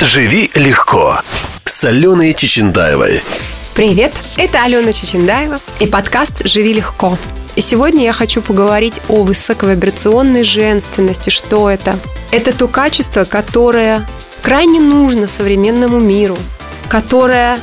«Живи легко» с Аленой Чечендаевой. Привет, это Алена Чечендаева и подкаст «Живи легко». И сегодня я хочу поговорить о высоковибрационной женственности. Что это? Это то качество, которое крайне нужно современному миру, которое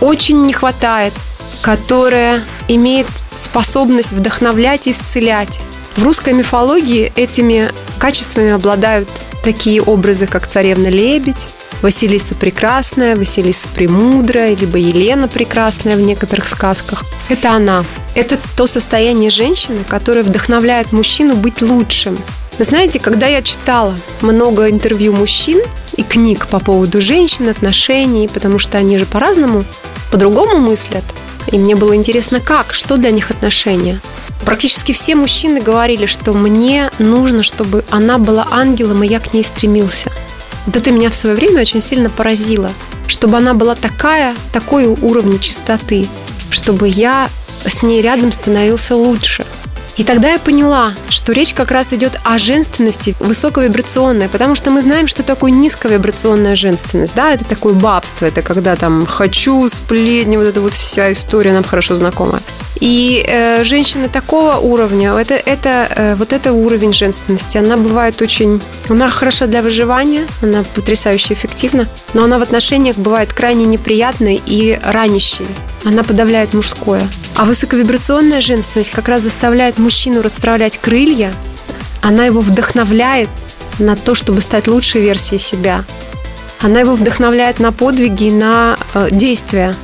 очень не хватает, которое имеет способность вдохновлять и исцелять. В русской мифологии этими качествами обладают такие образы, как царевна Лебедь, Василиса Прекрасная, Василиса Премудрая, либо Елена Прекрасная в некоторых сказках. Это она. Это то состояние женщины, которое вдохновляет мужчину быть лучшим. Вы знаете, когда я читала много интервью мужчин и книг по поводу женщин, отношений, потому что они же по-разному, по-другому мыслят, и мне было интересно, как, что для них отношения. Практически все мужчины говорили, что мне нужно, чтобы она была ангелом, и я к ней стремился. Вот это меня в свое время очень сильно поразило, чтобы она была такая, такой уровня чистоты, чтобы я с ней рядом становился лучше – и тогда я поняла, что речь как раз идет о женственности высоковибрационной, потому что мы знаем, что такое низковибрационная женственность. Да, это такое бабство, это когда там хочу, сплетни, вот эта вот вся история нам хорошо знакома. И э, женщина такого уровня, это, это, э, вот это уровень женственности, она бывает очень... Она хороша для выживания, она потрясающе эффективна, но она в отношениях бывает крайне неприятной и ранящей. Она подавляет мужское. А высоковибрационная женственность как раз заставляет мужчину расправлять крылья, она его вдохновляет на то, чтобы стать лучшей версией себя. Она его вдохновляет на подвиги и на э, действия.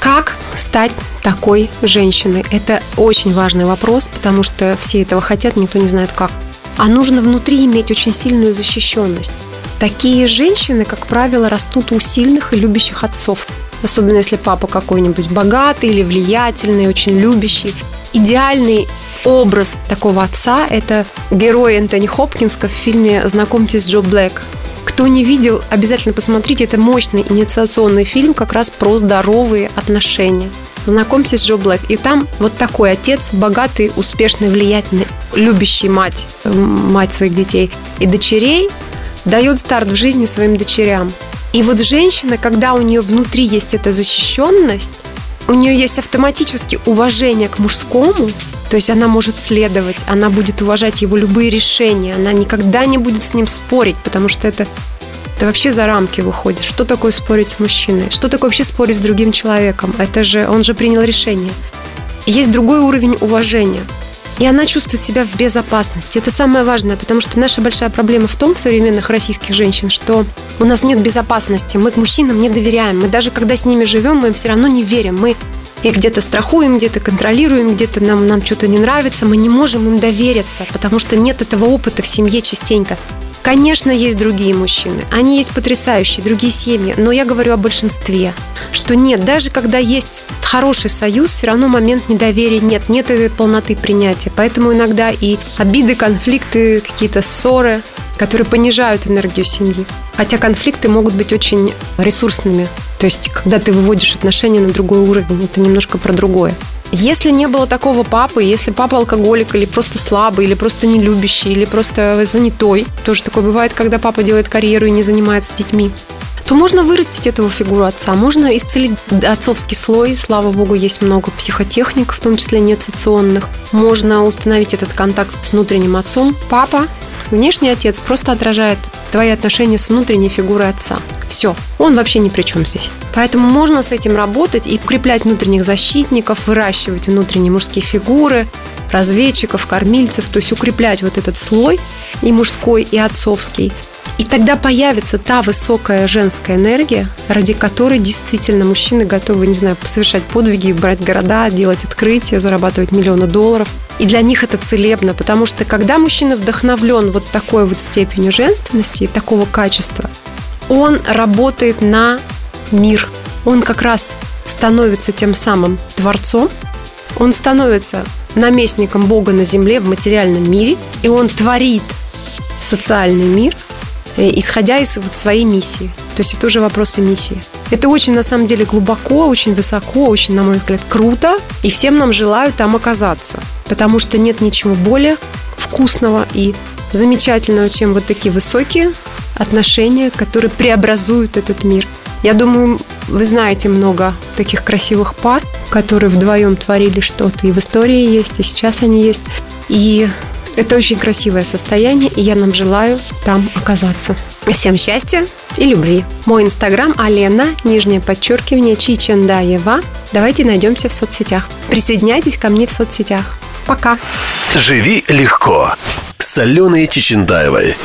Как стать такой женщиной? Это очень важный вопрос, потому что все этого хотят, никто не знает как. А нужно внутри иметь очень сильную защищенность. Такие женщины, как правило, растут у сильных и любящих отцов. Особенно если папа какой-нибудь богатый или влиятельный, очень любящий. Идеальный образ такого отца – это герой Энтони Хопкинска в фильме «Знакомьтесь Джо Блэк». Кто не видел, обязательно посмотрите. Это мощный инициационный фильм как раз про здоровые отношения. Знакомьтесь с Джо Блэк. И там вот такой отец, богатый, успешный, влиятельный, любящий мать, мать своих детей и дочерей, дает старт в жизни своим дочерям. И вот женщина, когда у нее внутри есть эта защищенность, у нее есть автоматически уважение к мужскому, то есть она может следовать, она будет уважать его любые решения, она никогда не будет с ним спорить, потому что это, это вообще за рамки выходит. Что такое спорить с мужчиной? Что такое вообще спорить с другим человеком? Это же он же принял решение. Есть другой уровень уважения. И она чувствует себя в безопасности. Это самое важное, потому что наша большая проблема в том, в современных российских женщин, что у нас нет безопасности. Мы к мужчинам не доверяем. Мы даже когда с ними живем, мы им все равно не верим. Мы и где-то страхуем, где-то контролируем, где-то нам, нам что-то не нравится, мы не можем им довериться, потому что нет этого опыта в семье частенько. Конечно, есть другие мужчины, они есть потрясающие, другие семьи, но я говорю о большинстве, что нет, даже когда есть хороший союз, все равно момент недоверия нет, нет этой полноты принятия. Поэтому иногда и обиды, конфликты, какие-то ссоры, которые понижают энергию семьи. Хотя конфликты могут быть очень ресурсными. То есть, когда ты выводишь отношения на другой уровень, это немножко про другое. Если не было такого папы, если папа алкоголик или просто слабый, или просто не любящий, или просто занятой, тоже такое бывает, когда папа делает карьеру и не занимается детьми, то можно вырастить эту фигуру отца, можно исцелить отцовский слой, слава богу, есть много психотехник, в том числе неоцеционных. Можно установить этот контакт с внутренним отцом. Папа, внешний отец, просто отражает твои отношения с внутренней фигурой отца. Все, он вообще ни при чем здесь. Поэтому можно с этим работать и укреплять внутренних защитников, выращивать внутренние мужские фигуры, разведчиков, кормильцев, то есть укреплять вот этот слой и мужской, и отцовский. И тогда появится та высокая женская энергия, ради которой действительно мужчины готовы, не знаю, совершать подвиги, брать города, делать открытия, зарабатывать миллионы долларов. И для них это целебно, потому что когда мужчина вдохновлен вот такой вот степенью женственности и такого качества, он работает на мир. Он как раз становится тем самым творцом, он становится наместником Бога на земле в материальном мире, и он творит социальный мир – Э, исходя из вот своей миссии. То есть это уже вопросы миссии. Это очень, на самом деле, глубоко, очень высоко, очень, на мой взгляд, круто. И всем нам желаю там оказаться. Потому что нет ничего более вкусного и замечательного, чем вот такие высокие отношения, которые преобразуют этот мир. Я думаю, вы знаете много таких красивых пар, которые вдвоем творили что-то. И в истории есть, и сейчас они есть. И это очень красивое состояние, и я нам желаю там оказаться. Всем счастья и любви. Мой инстаграм Алена, нижнее подчеркивание, Чичендаева. Давайте найдемся в соцсетях. Присоединяйтесь ко мне в соцсетях. Пока. Живи легко. С Аленой Чечендаевой.